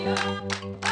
Música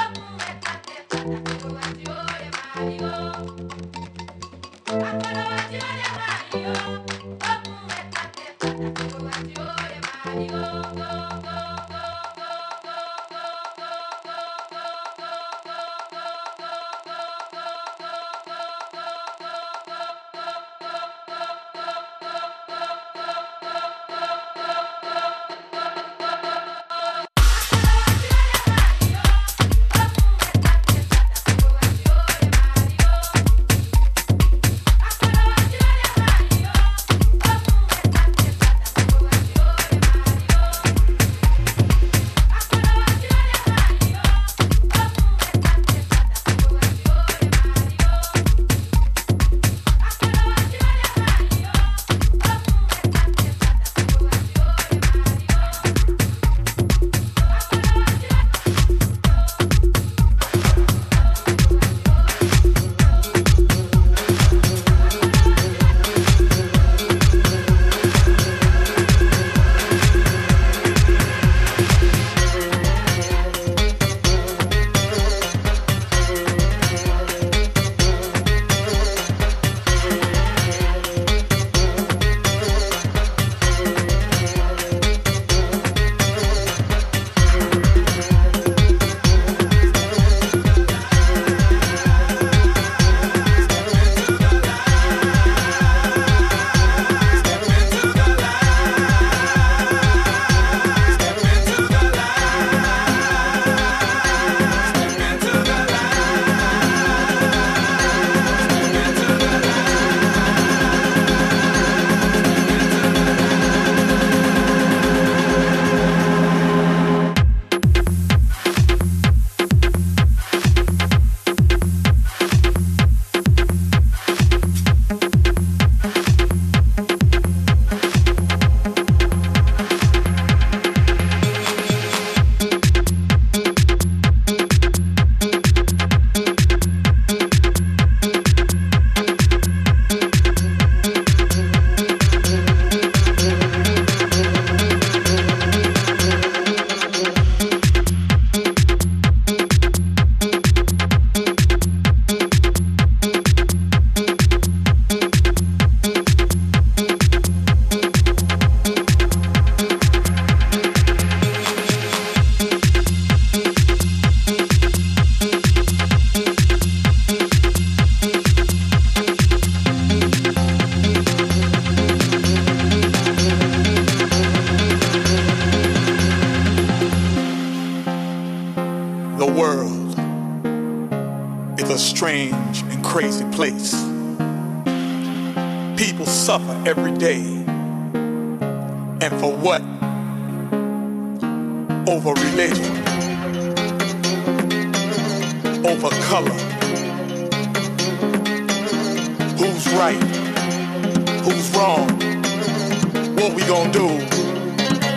what we gonna do.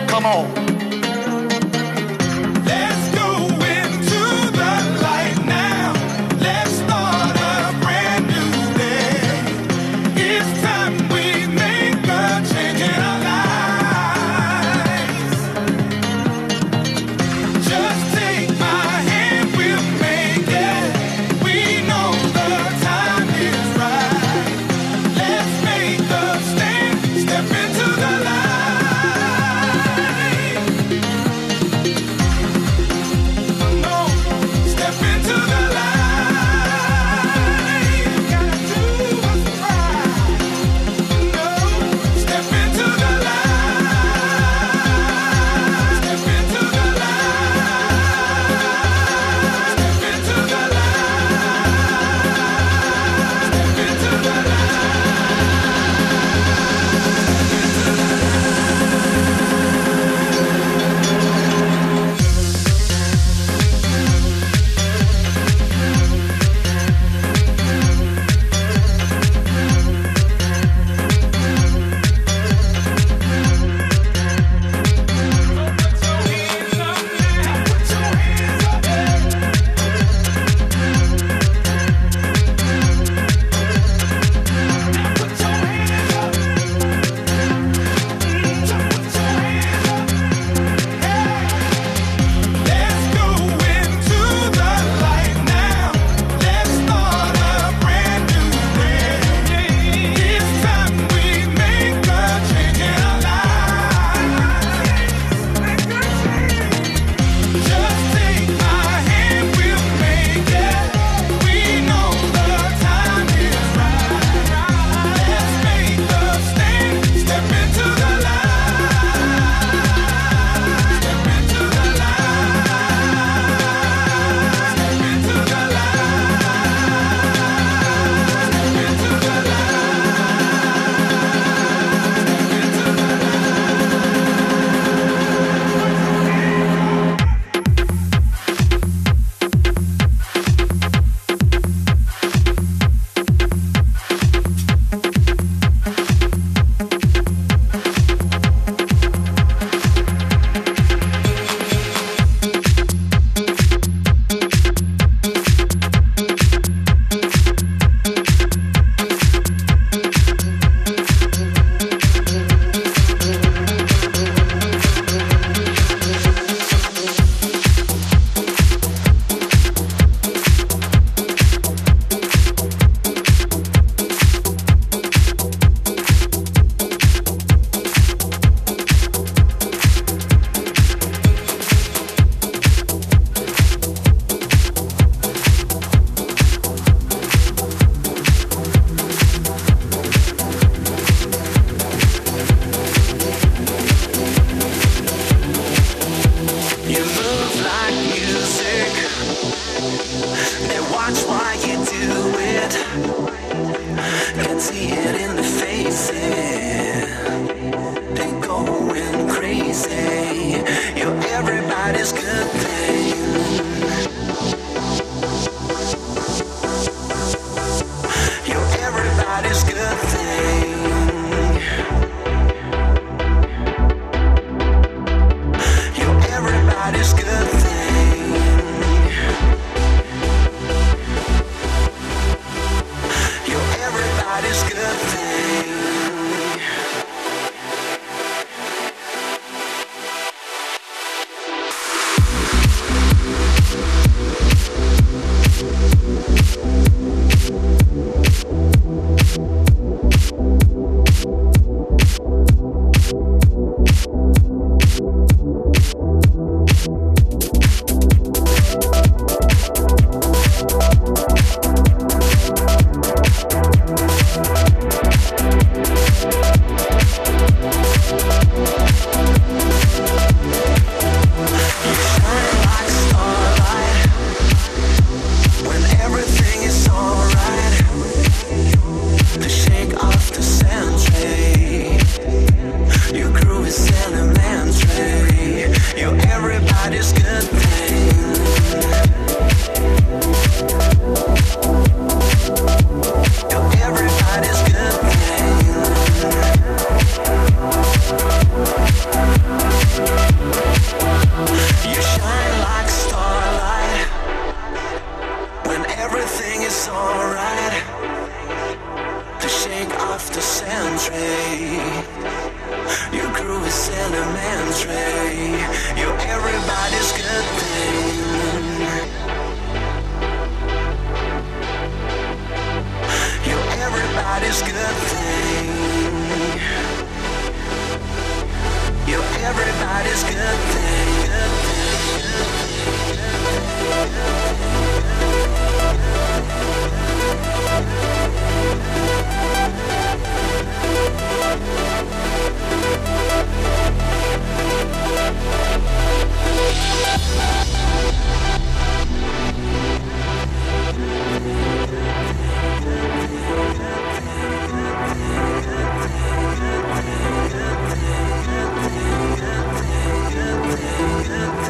Come on. Thank you. everything is alright. To shake off the century Your groove is elementary. You're everybody's good thing. You're everybody's good thing. You're everybody's good thing, good thing, good thing, good thing. Yeah. Yeah.